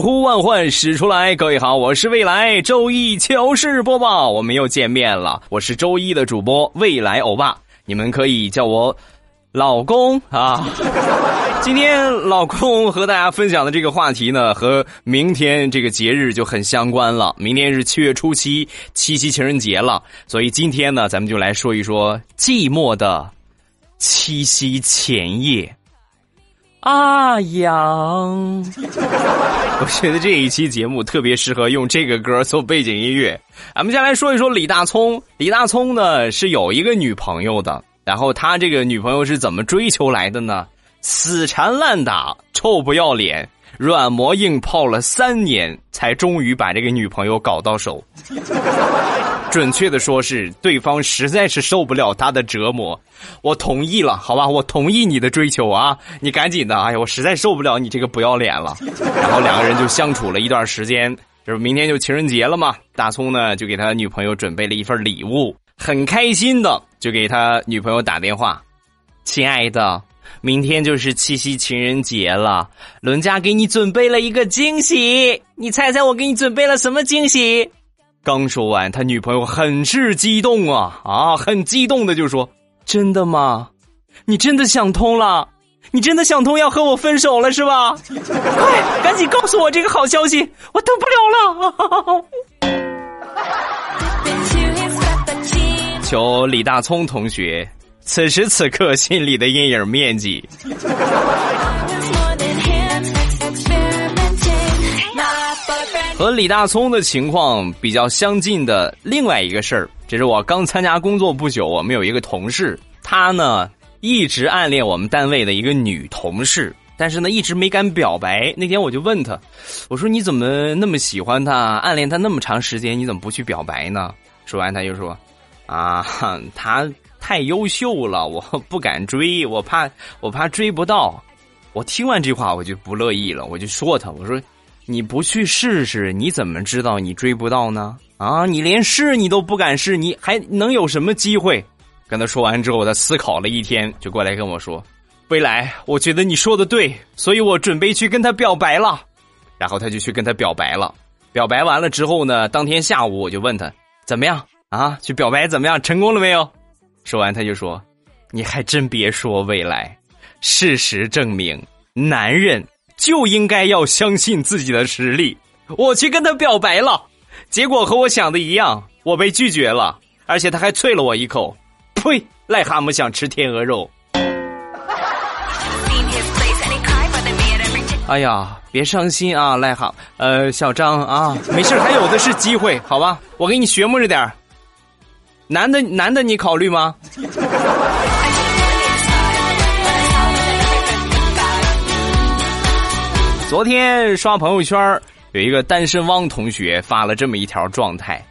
呼万唤始出来，各位好，我是未来周一糗事播报，我们又见面了，我是周一的主播未来欧巴，你们可以叫我老公啊。今天老公和大家分享的这个话题呢，和明天这个节日就很相关了。明天是七月初七，七夕情人节了，所以今天呢，咱们就来说一说寂寞的七夕前夜。阿阳，我觉得这一期节目特别适合用这个歌做背景音乐。咱们先来说一说李大聪。李大聪呢是有一个女朋友的，然后他这个女朋友是怎么追求来的呢？死缠烂打，臭不要脸，软磨硬泡了三年，才终于把这个女朋友搞到手。准确的说是对方实在是受不了他的折磨，我同意了，好吧，我同意你的追求啊，你赶紧的，哎呀，我实在受不了你这个不要脸了。然后两个人就相处了一段时间，就是明天就情人节了嘛，大葱呢就给他女朋友准备了一份礼物，很开心的就给他女朋友打电话，亲爱的，明天就是七夕情人节了，伦家给你准备了一个惊喜，你猜猜我给你准备了什么惊喜？刚说完，他女朋友很是激动啊啊，很激动的就说：“真的吗？你真的想通了？你真的想通要和我分手了是吧？快，赶紧告诉我这个好消息，我等不了了。”求李大聪同学，此时此刻心里的阴影面积。和李大聪的情况比较相近的另外一个事儿，这是我刚参加工作不久，我们有一个同事，他呢一直暗恋我们单位的一个女同事，但是呢一直没敢表白。那天我就问他，我说你怎么那么喜欢他，暗恋他那么长时间，你怎么不去表白呢？说完他就说，啊，他太优秀了，我不敢追，我怕我怕追不到。我听完这话我就不乐意了，我就说他，我说。你不去试试，你怎么知道你追不到呢？啊，你连试你都不敢试，你还能有什么机会？跟他说完之后，他思考了一天，就过来跟我说：“未来，我觉得你说的对，所以我准备去跟他表白了。”然后他就去跟他表白了。表白完了之后呢，当天下午我就问他怎么样啊？去表白怎么样？成功了没有？说完他就说：“你还真别说，未来，事实证明，男人。”就应该要相信自己的实力。我去跟他表白了，结果和我想的一样，我被拒绝了，而且他还啐了我一口。呸！癞蛤蟆想吃天鹅肉。哎呀，别伤心啊，癞蛤，呃，小张啊，没事，还有的是机会，好吧？我给你学摸着点男的，男的，你考虑吗？昨天刷朋友圈，有一个单身汪同学发了这么一条状态：“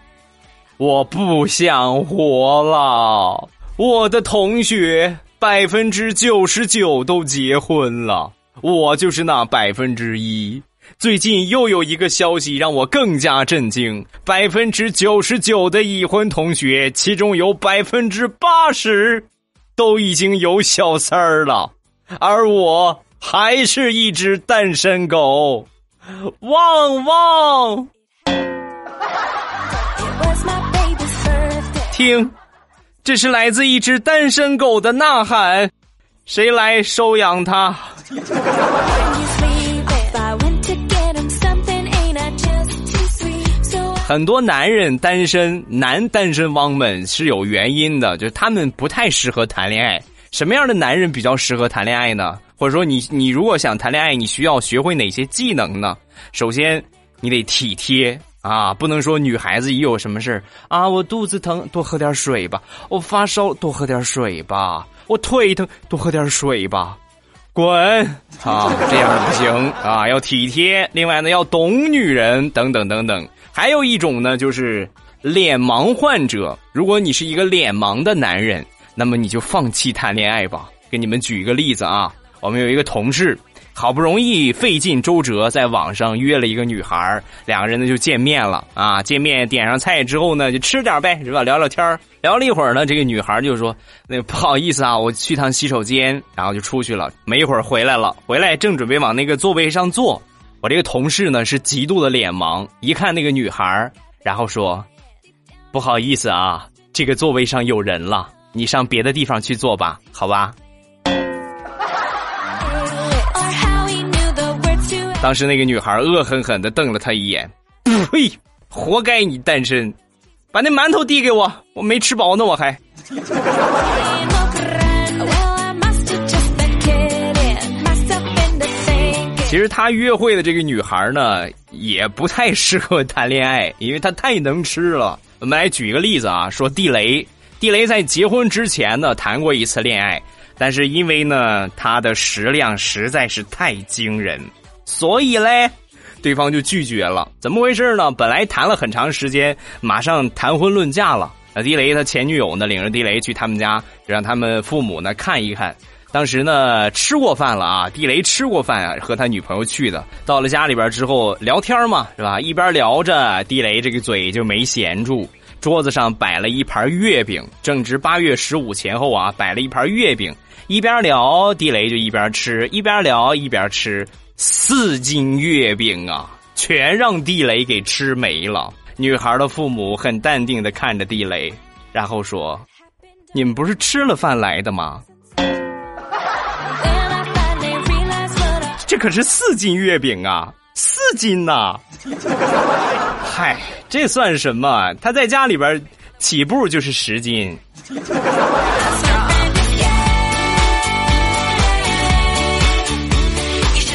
我不想活了，我的同学百分之九十九都结婚了，我就是那百分之一。最近又有一个消息让我更加震惊：百分之九十九的已婚同学，其中有百分之八十都已经有小三儿了，而我。”还是一只单身狗，汪汪！听，这是来自一只单身狗的呐喊，谁来收养它？很多男人单身，男单身汪们是有原因的，就是他们不太适合谈恋爱。什么样的男人比较适合谈恋爱呢？或者说，你你如果想谈恋爱，你需要学会哪些技能呢？首先，你得体贴啊，不能说女孩子一有什么事啊，我肚子疼，多喝点水吧；我发烧，多喝点水吧；我腿疼，多喝点水吧。滚啊，这样不行啊，要体贴。另外呢，要懂女人，等等等等。还有一种呢，就是脸盲患者。如果你是一个脸盲的男人，那么你就放弃谈恋爱吧。给你们举一个例子啊，我们有一个同事。好不容易费尽周折，在网上约了一个女孩两个人呢就见面了啊！见面点上菜之后呢，就吃点呗，是吧？聊聊天聊了一会儿呢，这个女孩就说：“那不好意思啊，我去趟洗手间。”然后就出去了。没一会儿回来了，回来正准备往那个座位上坐，我这个同事呢是极度的脸盲，一看那个女孩，然后说：“不好意思啊，这个座位上有人了，你上别的地方去坐吧，好吧？”当时那个女孩恶狠狠的瞪了他一眼，呸！活该你单身，把那馒头递给我，我没吃饱呢，我还。其实他约会的这个女孩呢，也不太适合谈恋爱，因为她太能吃了。我们来举一个例子啊，说地雷，地雷在结婚之前呢谈过一次恋爱，但是因为呢他的食量实在是太惊人。所以嘞，对方就拒绝了。怎么回事呢？本来谈了很长时间，马上谈婚论嫁了。那地雷他前女友呢，领着地雷去他们家，让他们父母呢看一看。当时呢吃过饭了啊，地雷吃过饭啊，和他女朋友去的。到了家里边之后聊天嘛，是吧？一边聊着，地雷这个嘴就没闲住。桌子上摆了一盘月饼，正值八月十五前后啊，摆了一盘月饼。一边聊，地雷就一边吃，一边聊一边吃。四斤月饼啊，全让地雷给吃没了。女孩的父母很淡定的看着地雷，然后说：“你们不是吃了饭来的吗？可是四斤月饼啊，四斤呐！嗨，这算什么？他在家里边起步就是十斤。”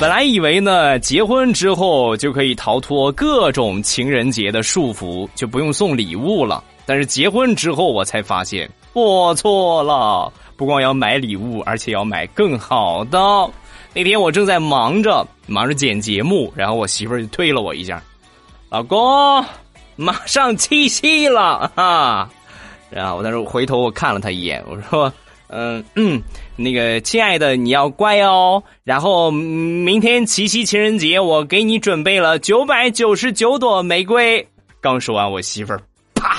本来以为呢，结婚之后就可以逃脱各种情人节的束缚，就不用送礼物了。但是结婚之后，我才发现我错了，不光要买礼物，而且要买更好的。那天我正在忙着忙着剪节目，然后我媳妇儿就推了我一下：“老公，马上七夕了啊！”然后我当时回头我看了他一眼，我说。嗯嗯，那个亲爱的，你要乖哦。然后明天七夕情人节，我给你准备了九百九十九朵玫瑰。刚说完，我媳妇儿啪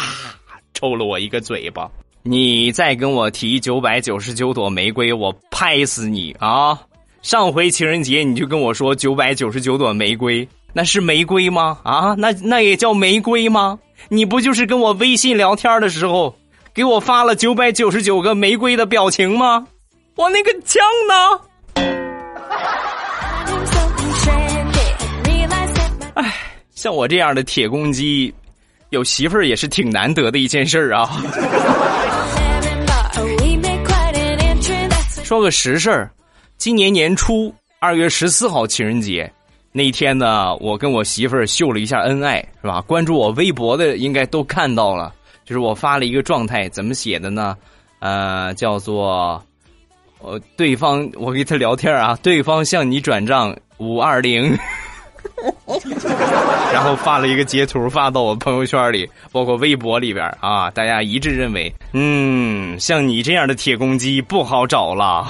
抽了我一个嘴巴。你再跟我提九百九十九朵玫瑰，我拍死你啊！上回情人节你就跟我说九百九十九朵玫瑰，那是玫瑰吗？啊，那那也叫玫瑰吗？你不就是跟我微信聊天的时候？给我发了九百九十九个玫瑰的表情吗？我那个枪呢？哎，像我这样的铁公鸡，有媳妇儿也是挺难得的一件事儿啊。说个实事儿，今年年初二月十四号情人节那天呢，我跟我媳妇儿秀了一下恩爱，是吧？关注我微博的应该都看到了。就是我发了一个状态，怎么写的呢？呃，叫做，呃，对方我跟他聊天啊，对方向你转账五二零，然后发了一个截图发到我朋友圈里，包括微博里边啊，大家一致认为，嗯，像你这样的铁公鸡不好找了。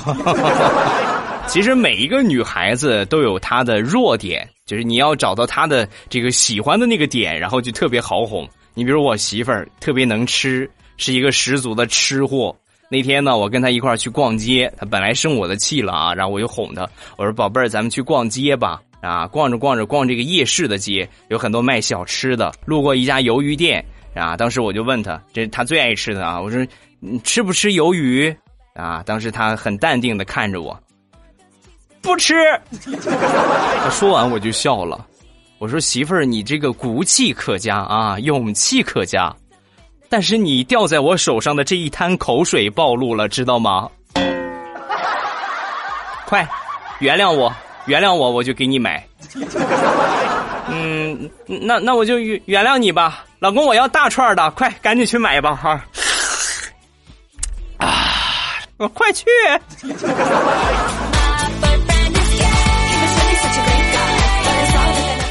其实每一个女孩子都有她的弱点，就是你要找到她的这个喜欢的那个点，然后就特别好哄。你比如我媳妇儿特别能吃，是一个十足的吃货。那天呢，我跟她一块儿去逛街，她本来生我的气了啊，然后我就哄她，我说：“宝贝儿，咱们去逛街吧。”啊，逛着逛着，逛这个夜市的街，有很多卖小吃的。路过一家鱿鱼店啊，当时我就问他，这是她最爱吃的啊，我说：“你吃不吃鱿鱼？”啊，当时他很淡定的看着我，不吃。他说完我就笑了。我说媳妇儿，你这个骨气可嘉啊，勇气可嘉，但是你掉在我手上的这一滩口水暴露了，知道吗？快，原谅我，原谅我，我就给你买。嗯，那那我就原原谅你吧，老公。我要大串的，快赶紧去买吧哈。啊，我快去。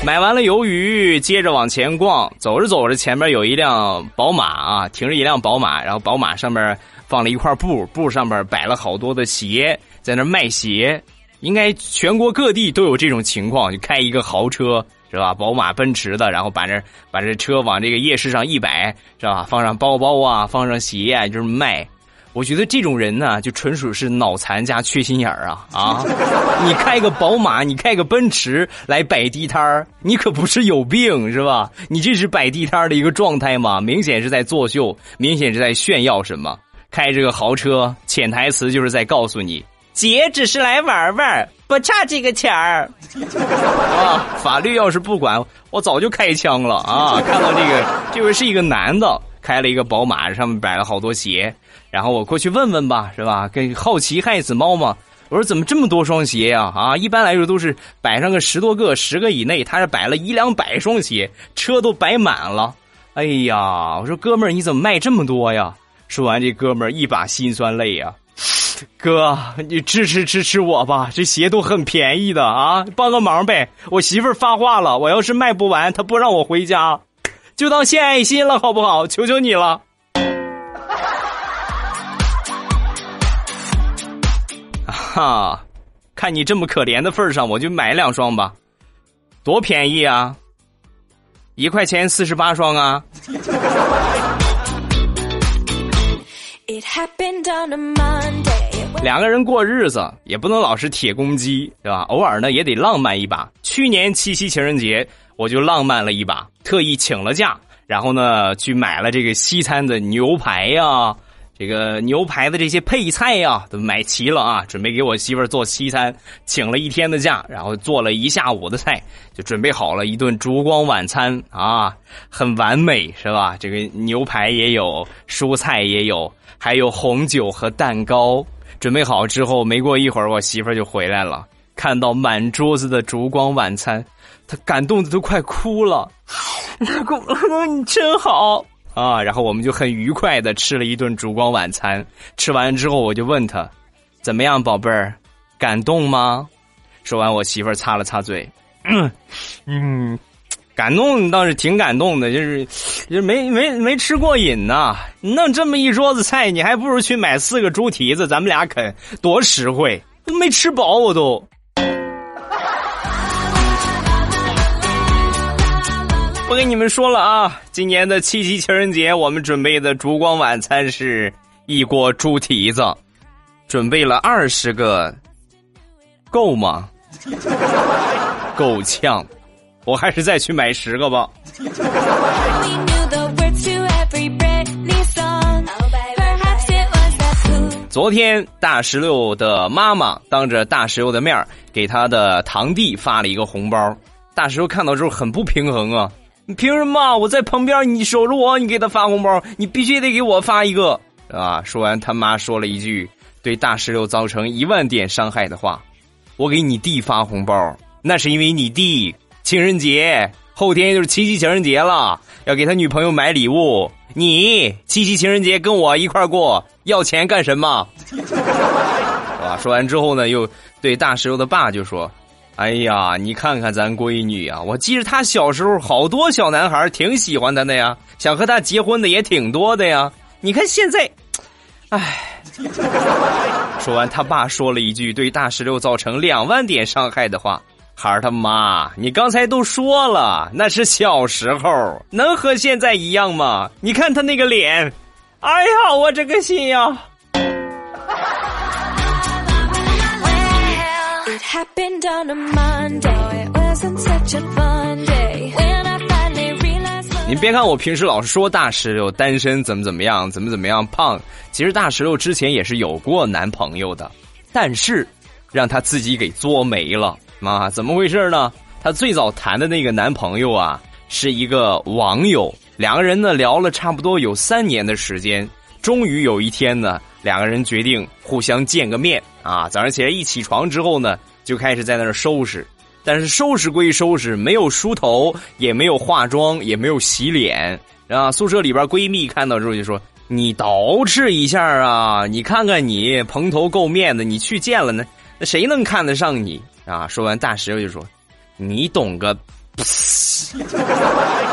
买完了鱿鱼，接着往前逛，走着走着，前面有一辆宝马啊，停着一辆宝马，然后宝马上面放了一块布，布上面摆了好多的鞋，在那卖鞋。应该全国各地都有这种情况，就开一个豪车是吧？宝马、奔驰的，然后把这把这车往这个夜市上一摆是吧？放上包包啊，放上鞋啊，就是卖。我觉得这种人呢，就纯属是脑残加缺心眼儿啊啊！你开个宝马，你开个奔驰来摆地摊儿，你可不是有病是吧？你这是摆地摊儿的一个状态吗？明显是在作秀，明显是在炫耀什么？开这个豪车，潜台词就是在告诉你。姐只是来玩玩，不差这个钱儿。啊，法律要是不管，我早就开枪了啊！看到这个，这位是一个男的，开了一个宝马，上面摆了好多鞋。然后我过去问问吧，是吧？跟好奇害死猫嘛。我说怎么这么多双鞋呀？啊，一般来说都是摆上个十多个，十个以内。他是摆了一两百双鞋，车都摆满了。哎呀，我说哥们儿，你怎么卖这么多呀？说完，这哥们儿一把辛酸泪呀。哥，你支持支持我吧，这鞋都很便宜的啊，帮个忙呗！我媳妇儿发话了，我要是卖不完，她不让我回家，就当献爱心了，好不好？求求你了！哈，看你这么可怜的份上，我就买两双吧，多便宜啊！一块钱四十八双啊！It happened on a Monday. 两个人过日子也不能老是铁公鸡，对吧？偶尔呢也得浪漫一把。去年七夕情人节，我就浪漫了一把，特意请了假，然后呢去买了这个西餐的牛排呀，这个牛排的这些配菜呀都买齐了啊，准备给我媳妇儿做西餐。请了一天的假，然后做了一下午的菜，就准备好了一顿烛光晚餐啊，很完美，是吧？这个牛排也有，蔬菜也有。还有红酒和蛋糕，准备好之后，没过一会儿，我媳妇儿就回来了。看到满桌子的烛光晚餐，她感动的都快哭了。老公，老公你真好啊！然后我们就很愉快的吃了一顿烛光晚餐。吃完之后，我就问她：“怎么样，宝贝儿，感动吗？”说完，我媳妇儿擦了擦嘴，嗯 嗯。感动倒是挺感动的，就是，就是没没没吃过瘾呐。弄这么一桌子菜，你还不如去买四个猪蹄子，咱们俩啃多实惠。没吃饱我都。不跟你们说了啊，今年的七夕情人节，我们准备的烛光晚餐是一锅猪蹄子，准备了二十个，够吗？够呛。我还是再去买十个吧。昨天大石榴的妈妈当着大石榴的面给他的堂弟发了一个红包，大石榴看到之后很不平衡啊！你凭什么？我在旁边，你守着我，你给他发红包，你必须得给我发一个啊！说完，他妈说了一句对大石榴造成一万点伤害的话：“我给你弟发红包，那是因为你弟。”情人节后天就是七夕情人节了，要给他女朋友买礼物。你七夕情人节跟我一块过，要钱干什么？是吧？说完之后呢，又对大石榴的爸就说：“哎呀，你看看咱闺女啊，我记着她小时候好多小男孩挺喜欢她的呀，想和她结婚的也挺多的呀。你看现在，唉。”说完，他爸说了一句对大石榴造成两万点伤害的话。孩儿他妈，你刚才都说了，那是小时候，能和现在一样吗？你看他那个脸，哎呀，我这个心呀！你别看我平时老是说大石榴单身怎么怎么样，怎么怎么样胖，其实大石榴之前也是有过男朋友的，但是让他自己给作没了。啊，怎么回事呢？她最早谈的那个男朋友啊，是一个网友，两个人呢聊了差不多有三年的时间，终于有一天呢，两个人决定互相见个面啊。早上起来一起床之后呢，就开始在那儿收拾，但是收拾归收拾，没有梳头，也没有化妆，也没有洗脸啊。宿舍里边闺蜜看到之后就说：“你捯饬一下啊，你看看你蓬头垢面的，你去见了呢，那谁能看得上你？”啊！说完，大石榴就说：“你懂个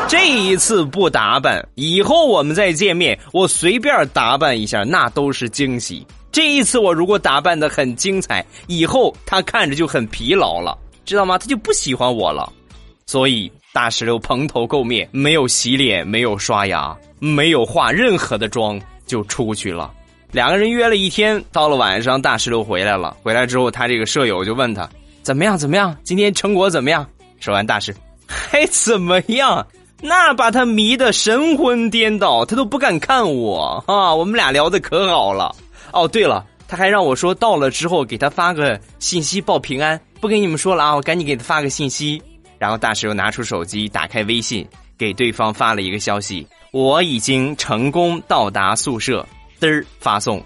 这一次不打扮，以后我们再见面，我随便打扮一下，那都是惊喜。这一次我如果打扮的很精彩，以后他看着就很疲劳了，知道吗？他就不喜欢我了。所以大石榴蓬头垢面，没有洗脸，没有刷牙，没有化任何的妆就出去了。两个人约了一天，到了晚上，大石榴回来了。回来之后，他这个舍友就问他怎么样？怎么样？今天成果怎么样？说完，大师还怎么样？那把他迷得神魂颠倒，他都不敢看我啊！我们俩聊的可好了。哦，对了，他还让我说到了之后给他发个信息报平安。不跟你们说了啊，我赶紧给他发个信息。然后大师又拿出手机，打开微信，给对方发了一个消息：我已经成功到达宿舍。嘚儿发送，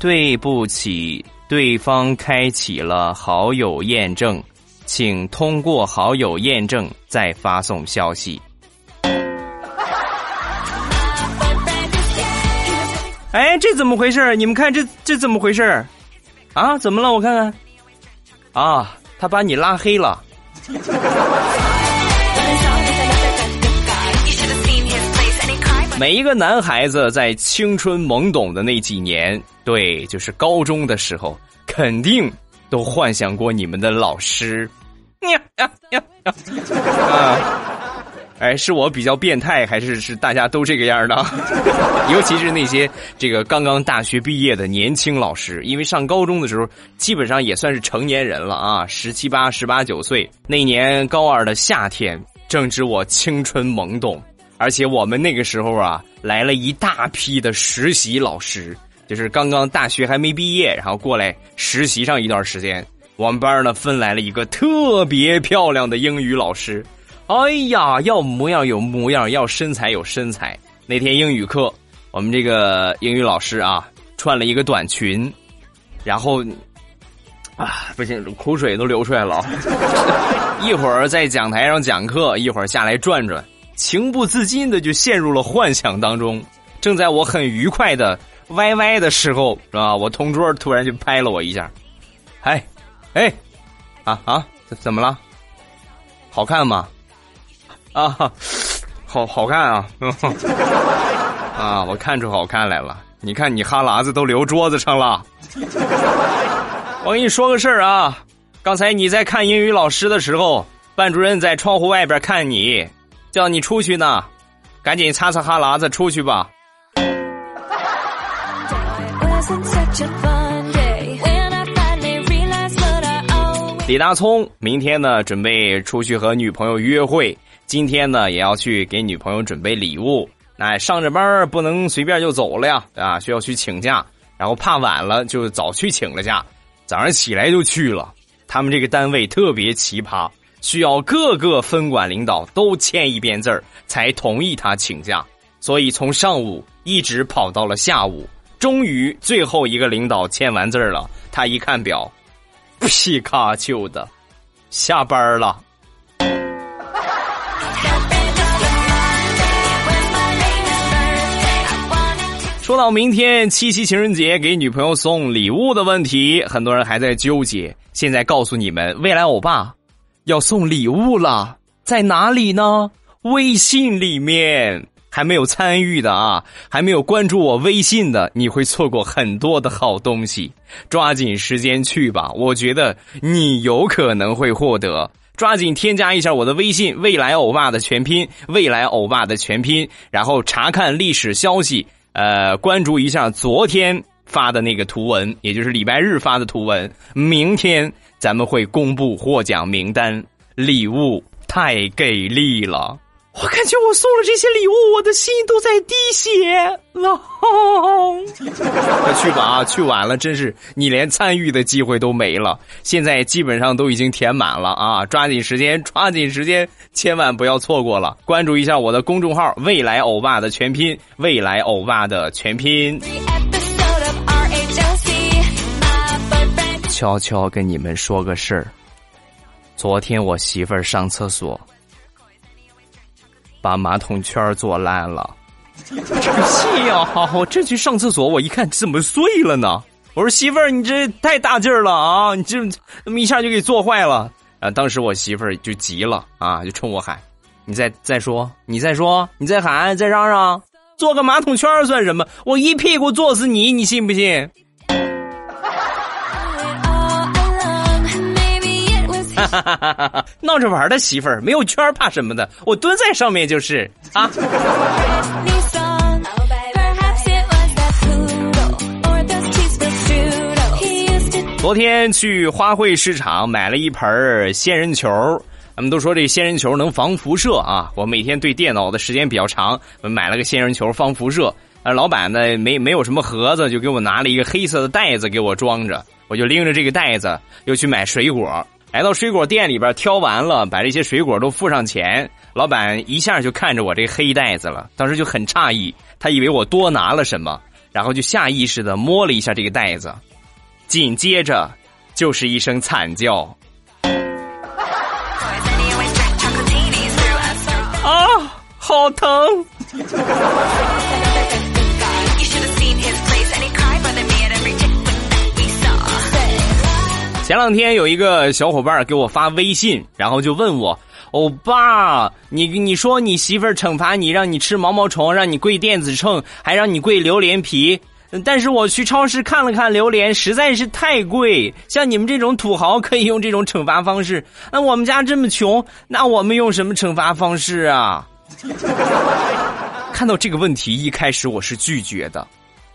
对不起，对方开启了好友验证，请通过好友验证再发送消息。哎，这怎么回事你们看，这这怎么回事啊，怎么了？我看看。啊，他把你拉黑了。每一个男孩子在青春懵懂的那几年，对，就是高中的时候，肯定都幻想过你们的老师。呀呀呀呀！啊！哎，是我比较变态，还是是大家都这个样的？尤其是那些这个刚刚大学毕业的年轻老师，因为上高中的时候基本上也算是成年人了啊，十七八、十八九岁。那年高二的夏天，正值我青春懵懂，而且我们那个时候啊，来了一大批的实习老师，就是刚刚大学还没毕业，然后过来实习上一段时间。我们班呢分来了一个特别漂亮的英语老师。哎呀，要模样有模样，要身材有身材。那天英语课，我们这个英语老师啊，穿了一个短裙，然后啊，不行，口水都流出来了。一会儿在讲台上讲课，一会儿下来转转，情不自禁的就陷入了幻想当中。正在我很愉快的歪歪的时候，是吧？我同桌突然就拍了我一下，哎，哎，啊啊，怎么了？好看吗？啊，好好看啊！啊，我看出好看来了。你看你哈喇子都流桌子上了。我跟你说个事儿啊，刚才你在看英语老师的时候，班主任在窗户外边看你，叫你出去呢，赶紧擦擦哈喇子出去吧。李大聪明天呢，准备出去和女朋友约会。今天呢，也要去给女朋友准备礼物。那上着班不能随便就走了呀，啊，需要去请假。然后怕晚了，就早去请了假。早上起来就去了。他们这个单位特别奇葩，需要各个分管领导都签一遍字儿才同意他请假。所以从上午一直跑到了下午，终于最后一个领导签完字儿了。他一看表，皮卡丘的，下班了。说到明天七夕情人节给女朋友送礼物的问题，很多人还在纠结。现在告诉你们，未来欧巴要送礼物了，在哪里呢？微信里面还没有参与的啊，还没有关注我微信的，你会错过很多的好东西。抓紧时间去吧，我觉得你有可能会获得。抓紧添加一下我的微信“未来欧巴”的全拼“未来欧巴”的全拼，然后查看历史消息。呃，关注一下昨天发的那个图文，也就是礼拜日发的图文。明天咱们会公布获奖名单，礼物太给力了。我感觉我送了这些礼物，我的心都在滴血了。快 去吧啊！去晚了，真是你连参与的机会都没了。现在基本上都已经填满了啊！抓紧时间，抓紧时间，千万不要错过了。关注一下我的公众号“未来欧巴”的全拼，“未来欧巴”的全拼。悄悄跟你们说个事儿，昨天我媳妇儿上厕所。把马桶圈坐烂了，这个气呀！我这去上厕所，我一看怎么碎了呢？我说媳妇儿，你这太大劲儿了啊！你这那么一下就给坐坏了。啊，当时我媳妇儿就急了啊，就冲我喊：“你再再说，你再说，你再喊，再嚷嚷，做个马桶圈算什么？我一屁股坐死你，你信不信？”哈哈哈哈闹着玩的媳妇儿，没有圈怕什么的？我蹲在上面就是啊。昨天去花卉市场买了一盆仙人球，他们都说这仙人球能防辐射啊。我每天对电脑的时间比较长，买了个仙人球防辐射。呃，老板呢没没有什么盒子，就给我拿了一个黑色的袋子给我装着。我就拎着这个袋子又去买水果，来到水果店里边挑完了，把这些水果都付上钱。老板一下就看着我这黑袋子了，当时就很诧异，他以为我多拿了什么，然后就下意识的摸了一下这个袋子。紧接着，就是一声惨叫。啊，好疼！前两天有一个小伙伴给我发微信，然后就问我：“欧巴，你你说你媳妇儿惩罚你，让你吃毛毛虫，让你跪电子秤，还让你跪榴莲皮。”但是我去超市看了看榴莲，实在是太贵。像你们这种土豪可以用这种惩罚方式，那我们家这么穷，那我们用什么惩罚方式啊？看到这个问题，一开始我是拒绝的，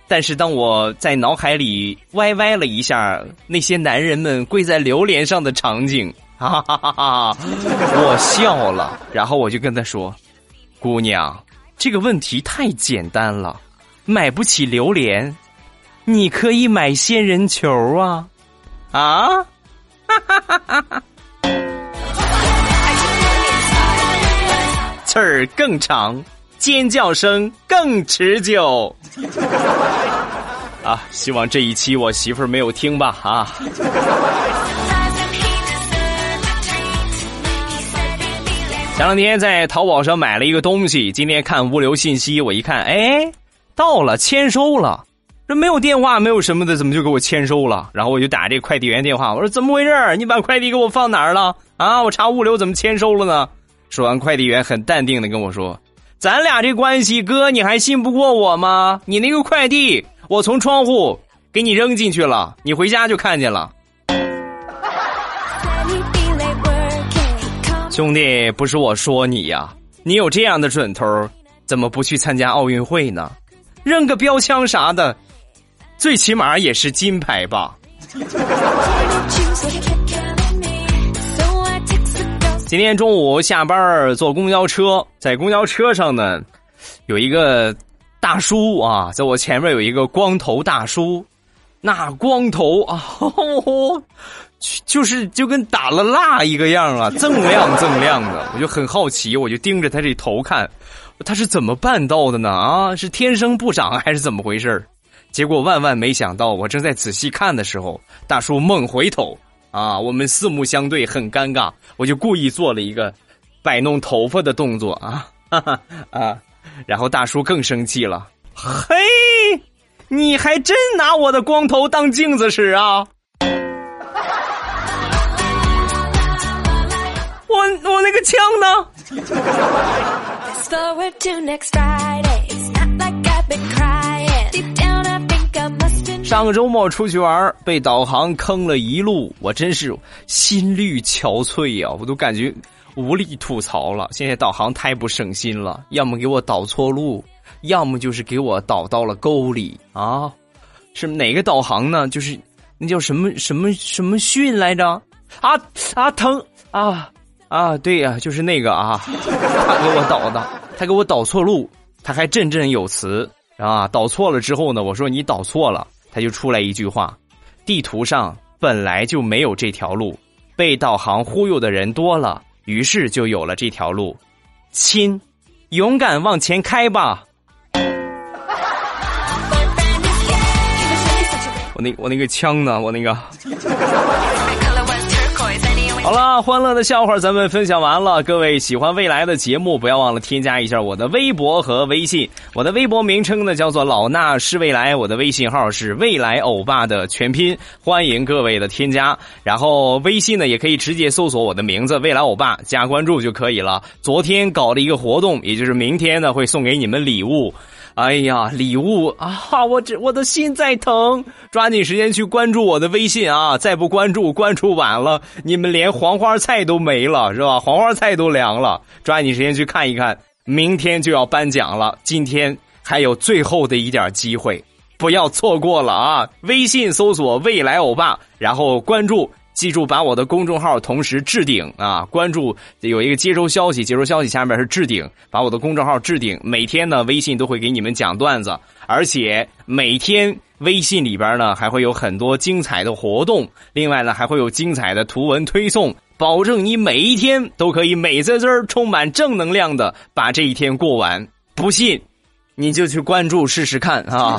但是当我在脑海里歪歪了一下那些男人们跪在榴莲上的场景，哈哈哈哈！我笑了，然后我就跟他说：“姑娘，这个问题太简单了。”买不起榴莲，你可以买仙人球啊！啊，哈哈哈哈哈！刺儿更长，尖叫声更持久。啊，希望这一期我媳妇儿没有听吧啊！前两天在淘宝上买了一个东西，今天看物流信息，我一看，哎。到了，签收了，这没有电话，没有什么的，怎么就给我签收了？然后我就打这快递员电话，我说怎么回事？你把快递给我放哪儿了？啊，我查物流怎么签收了呢？说完，快递员很淡定的跟我说：“咱俩这关系，哥你还信不过我吗？你那个快递，我从窗户给你扔进去了，你回家就看见了。”兄弟，不是我说你呀，你有这样的准头，怎么不去参加奥运会呢？扔个标枪啥的，最起码也是金牌吧。今天中午下班坐公交车，在公交车上呢，有一个大叔啊，在我前面有一个光头大叔，那光头啊，就是就跟打了蜡一个样啊，锃亮锃亮的，我就很好奇，我就盯着他这头看。他是怎么办到的呢？啊，是天生不长还是怎么回事结果万万没想到，我正在仔细看的时候，大叔猛回头，啊，我们四目相对，很尴尬。我就故意做了一个摆弄头发的动作啊，哈 哈啊，然后大叔更生气了，嘿，你还真拿我的光头当镜子使啊！我我那个枪呢？上个周末出去玩，被导航坑了一路，我真是心力憔悴呀，我都感觉无力吐槽了。现在导航太不省心了，要么给我导错路，要么就是给我导到了沟里啊！是哪个导航呢？就是那叫什么什么什么训来着？啊啊疼啊！啊，对呀，就是那个啊，他给我导的，他给我导错路，他还振振有词啊。导错了之后呢，我说你导错了，他就出来一句话：地图上本来就没有这条路，被导航忽悠的人多了，于是就有了这条路。亲，勇敢往前开吧。我那我那个枪呢？我那个。好了，欢乐的笑话咱们分享完了。各位喜欢未来的节目，不要忘了添加一下我的微博和微信。我的微博名称呢叫做老衲是未来，我的微信号是未来欧巴的全拼，欢迎各位的添加。然后微信呢也可以直接搜索我的名字未来欧巴，加关注就可以了。昨天搞了一个活动，也就是明天呢会送给你们礼物。哎呀，礼物啊！我这我的心在疼，抓紧时间去关注我的微信啊！再不关注，关注晚了，你们连黄花菜都没了，是吧？黄花菜都凉了，抓紧时间去看一看，明天就要颁奖了，今天还有最后的一点机会，不要错过了啊！微信搜索“未来欧巴”，然后关注。记住，把我的公众号同时置顶啊！关注有一个接收消息，接收消息下面是置顶，把我的公众号置顶。每天呢，微信都会给你们讲段子，而且每天微信里边呢还会有很多精彩的活动，另外呢还会有精彩的图文推送，保证你每一天都可以美滋滋、充满正能量的把这一天过完。不信，你就去关注试试看啊！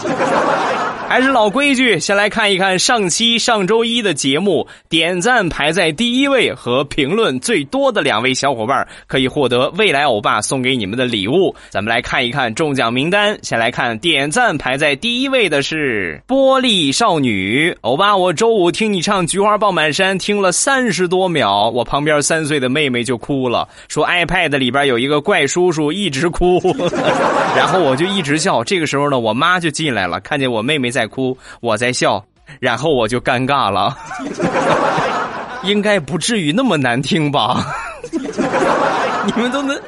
还是老规矩，先来看一看上期上周一的节目，点赞排在第一位和评论最多的两位小伙伴可以获得未来欧巴送给你们的礼物。咱们来看一看中奖名单，先来看点赞排在第一位的是玻璃少女欧巴。我周五听你唱《菊花爆满山》，听了三十多秒，我旁边三岁的妹妹就哭了，说 iPad 里边有一个怪叔叔一直哭，然后我就一直笑。这个时候呢，我妈就进来了，看见我妹妹。在哭，我在笑，然后我就尴尬了。应该不至于那么难听吧？你们都能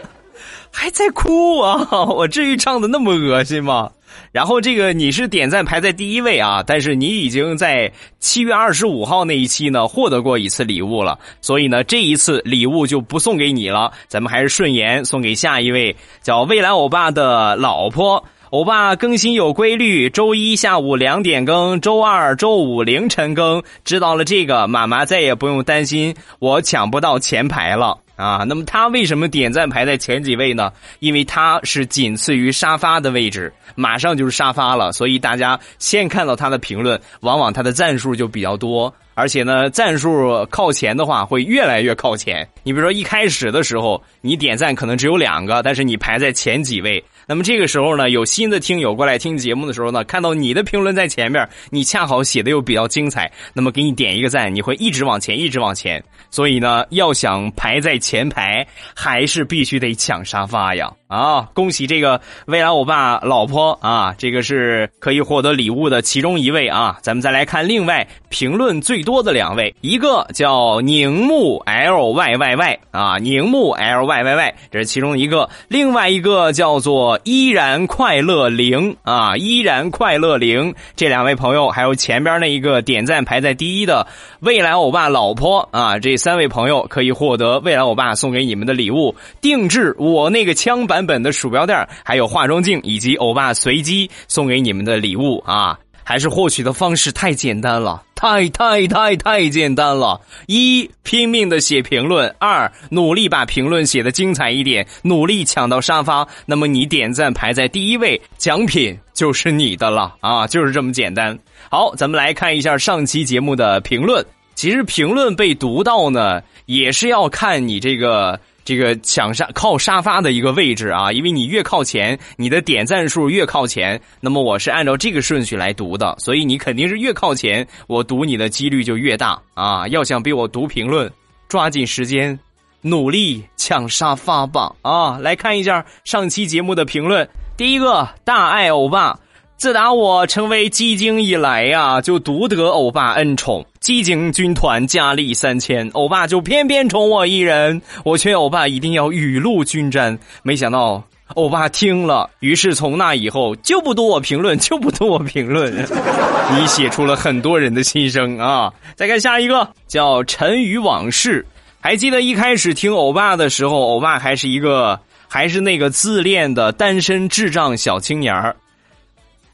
还在哭啊？我至于唱的那么恶心吗？然后这个你是点赞排在第一位啊，但是你已经在七月二十五号那一期呢获得过一次礼物了，所以呢这一次礼物就不送给你了，咱们还是顺延送给下一位，叫未来欧巴的老婆。欧巴更新有规律，周一下午两点更，周二、周五凌晨更。知道了这个，妈妈再也不用担心我抢不到前排了啊！那么他为什么点赞排在前几位呢？因为他是仅次于沙发的位置，马上就是沙发了，所以大家先看到他的评论，往往他的赞数就比较多。而且呢，赞数靠前的话，会越来越靠前。你比如说一开始的时候，你点赞可能只有两个，但是你排在前几位。那么这个时候呢，有新的听友过来听节目的时候呢，看到你的评论在前面，你恰好写的又比较精彩，那么给你点一个赞，你会一直往前，一直往前。所以呢，要想排在前排，还是必须得抢沙发呀！啊，恭喜这个未来欧巴老婆啊，这个是可以获得礼物的其中一位啊。咱们再来看另外评论最多的两位，一个叫宁木 L Y Y Y 啊，宁木 L Y Y Y，这是其中一个，另外一个叫做。依然快乐零啊，依然快乐零，这两位朋友还有前边那一个点赞排在第一的未来欧巴老婆啊，这三位朋友可以获得未来欧巴送给你们的礼物，定制我那个枪版版本的鼠标垫，还有化妆镜以及欧巴随机送给你们的礼物啊。还是获取的方式太简单了，太太太太简单了。一拼命的写评论，二努力把评论写的精彩一点，努力抢到沙发。那么你点赞排在第一位，奖品就是你的了啊，就是这么简单。好，咱们来看一下上期节目的评论。其实评论被读到呢，也是要看你这个。这个抢沙靠沙发的一个位置啊，因为你越靠前，你的点赞数越靠前。那么我是按照这个顺序来读的，所以你肯定是越靠前，我读你的几率就越大啊！要想比我读评论，抓紧时间，努力抢沙发吧啊！来看一下上期节目的评论，第一个大爱欧巴。自打我成为鸡精以来呀，就独得欧巴恩宠。鸡精军团佳丽三千，欧巴就偏偏宠我一人。我劝欧巴一定要雨露均沾，没想到欧巴听了，于是从那以后就不读我评论，就不读我评论。你写出了很多人的心声啊！再看下一个，叫尘与往事。还记得一开始听欧巴的时候，欧巴还是一个还是那个自恋的单身智障小青年儿。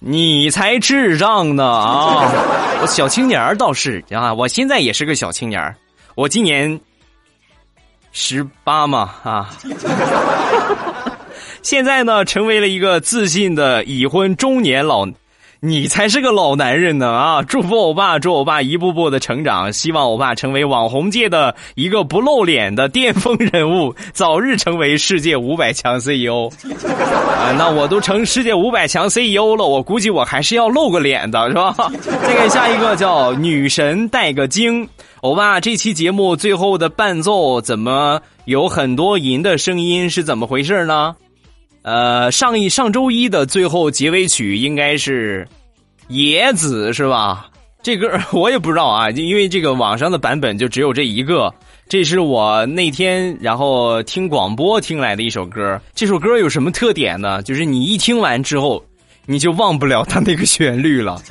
你才智障呢啊！我小青年倒是啊，我现在也是个小青年我今年十八嘛啊，现在呢成为了一个自信的已婚中年老你才是个老男人呢啊！祝福欧巴，祝欧巴一步步的成长，希望欧巴成为网红界的一个不露脸的巅峰人物，早日成为世界五百强 CEO。啊，那我都成世界五百强 CEO 了，我估计我还是要露个脸的，是吧？再 给下一个叫女神带个经，欧巴这期节目最后的伴奏怎么有很多银的声音？是怎么回事呢？呃，上一上周一的最后结尾曲应该是《野子》是吧？这歌 我也不知道啊，因为这个网上的版本就只有这一个。这是我那天然后听广播听来的一首歌。这首歌有什么特点呢？就是你一听完之后，你就忘不了它那个旋律了，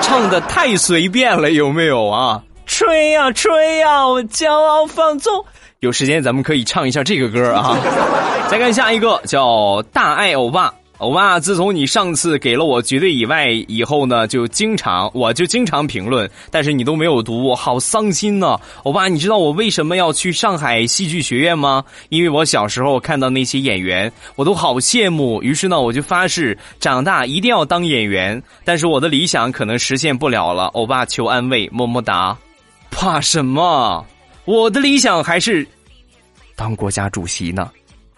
唱的太随便了，有没有啊？吹呀吹呀，我骄傲放纵。有时间咱们可以唱一下这个歌啊！再看下一个，叫大爱欧巴。欧巴，自从你上次给了我绝对以外以后呢，就经常我就经常评论，但是你都没有读，我好伤心呢。欧巴，你知道我为什么要去上海戏剧学院吗？因为我小时候看到那些演员，我都好羡慕。于是呢，我就发誓长大一定要当演员。但是我的理想可能实现不了了。欧巴，求安慰，么么哒。怕什么？我的理想还是当国家主席呢。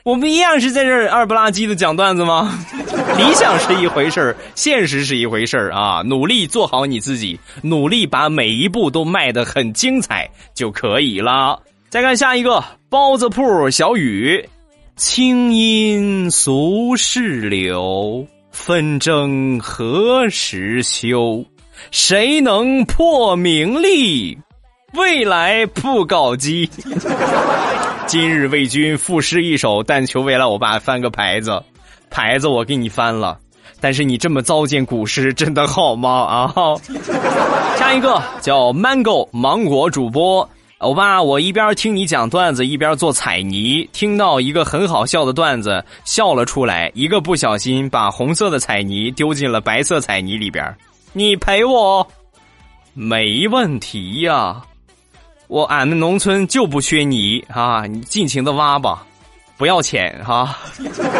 我们一样是在这儿二不拉几的讲段子吗？理想是一回事儿，现实是一回事儿啊！努力做好你自己，努力把每一步都迈得很精彩就可以了。再看下一个包子铺小雨，清音俗世流，纷争何时休？谁能破名利？未来不搞基。今日为君赋诗一首，但求未来我爸翻个牌子，牌子我给你翻了。但是你这么糟践古诗，真的好吗？啊！下一个叫 Mango 芒果主播，欧巴，我一边听你讲段子，一边做彩泥，听到一个很好笑的段子，笑了出来，一个不小心把红色的彩泥丢进了白色彩泥里边，你赔我？没问题呀。我俺们农村就不缺泥啊！你尽情的挖吧，不要钱哈。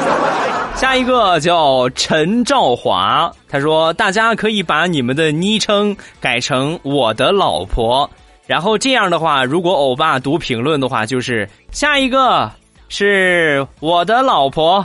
下一个叫陈兆华，他说大家可以把你们的昵称改成我的老婆，然后这样的话，如果欧巴读评论的话，就是下一个是我的老婆，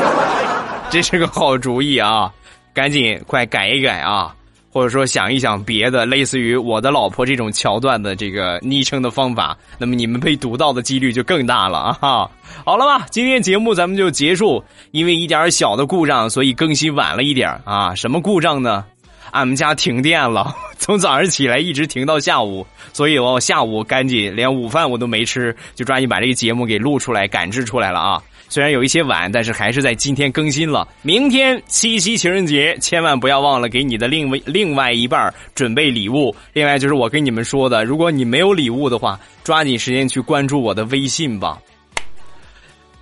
这是个好主意啊！赶紧快改一改啊！或者说想一想别的，类似于我的老婆这种桥段的这个昵称的方法，那么你们被读到的几率就更大了啊！好了吧，今天节目咱们就结束，因为一点小的故障，所以更新晚了一点啊。什么故障呢？俺们家停电了，从早上起来一直停到下午，所以我下午赶紧连午饭我都没吃，就抓紧把这个节目给录出来、赶制出来了啊。虽然有一些晚，但是还是在今天更新了。明天七夕情人节，千万不要忘了给你的另外另外一半准备礼物。另外就是我跟你们说的，如果你没有礼物的话，抓紧时间去关注我的微信吧。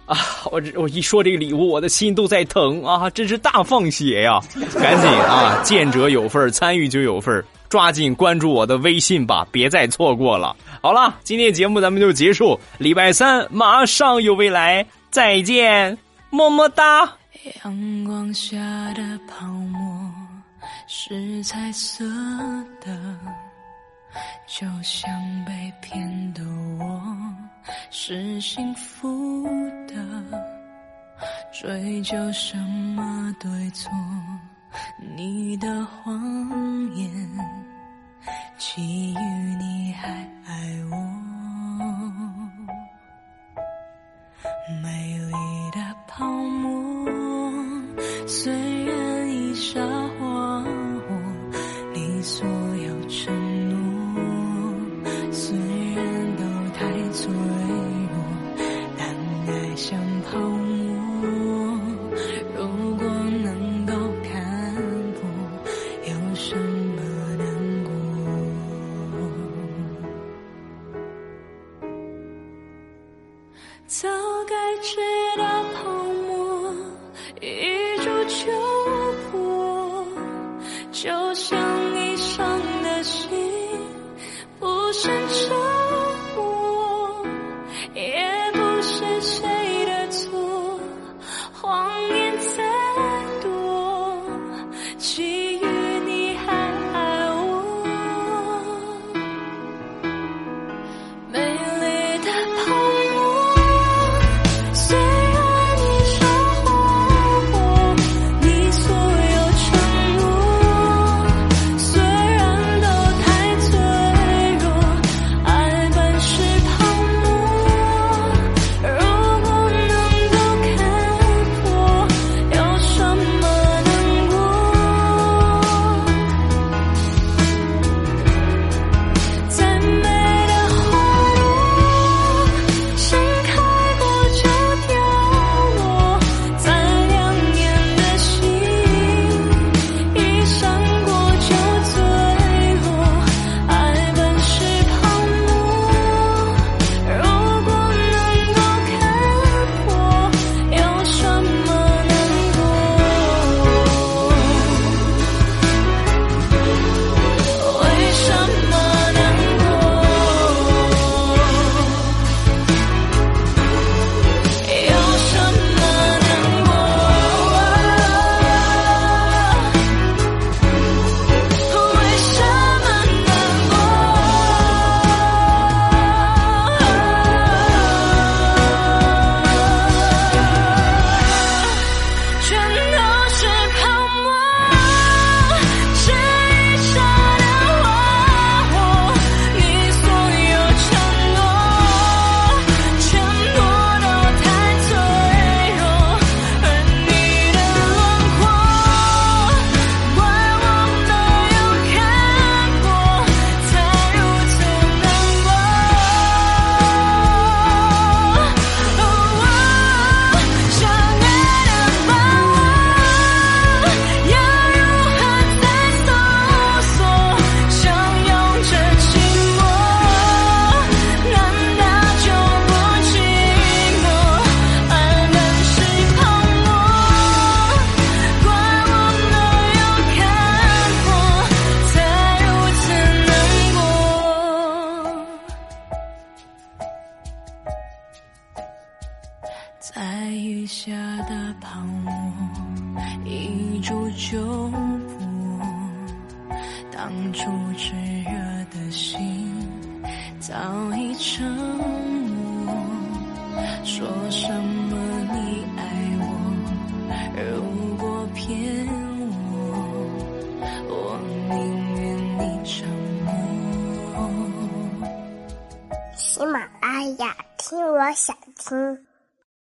啊，我这我一说这个礼物，我的心都在疼啊！真是大放血呀！赶紧啊，见者有份参与就有份抓紧关注我的微信吧，别再错过了。好了，今天节目咱们就结束，礼拜三马上有未来。再见，么么哒。阳光下的泡沫是彩色的，就像被骗的我是幸福的。追究什么对错？你的谎言，基于你还爱我。美丽的泡沫，虽然一刹花火，你所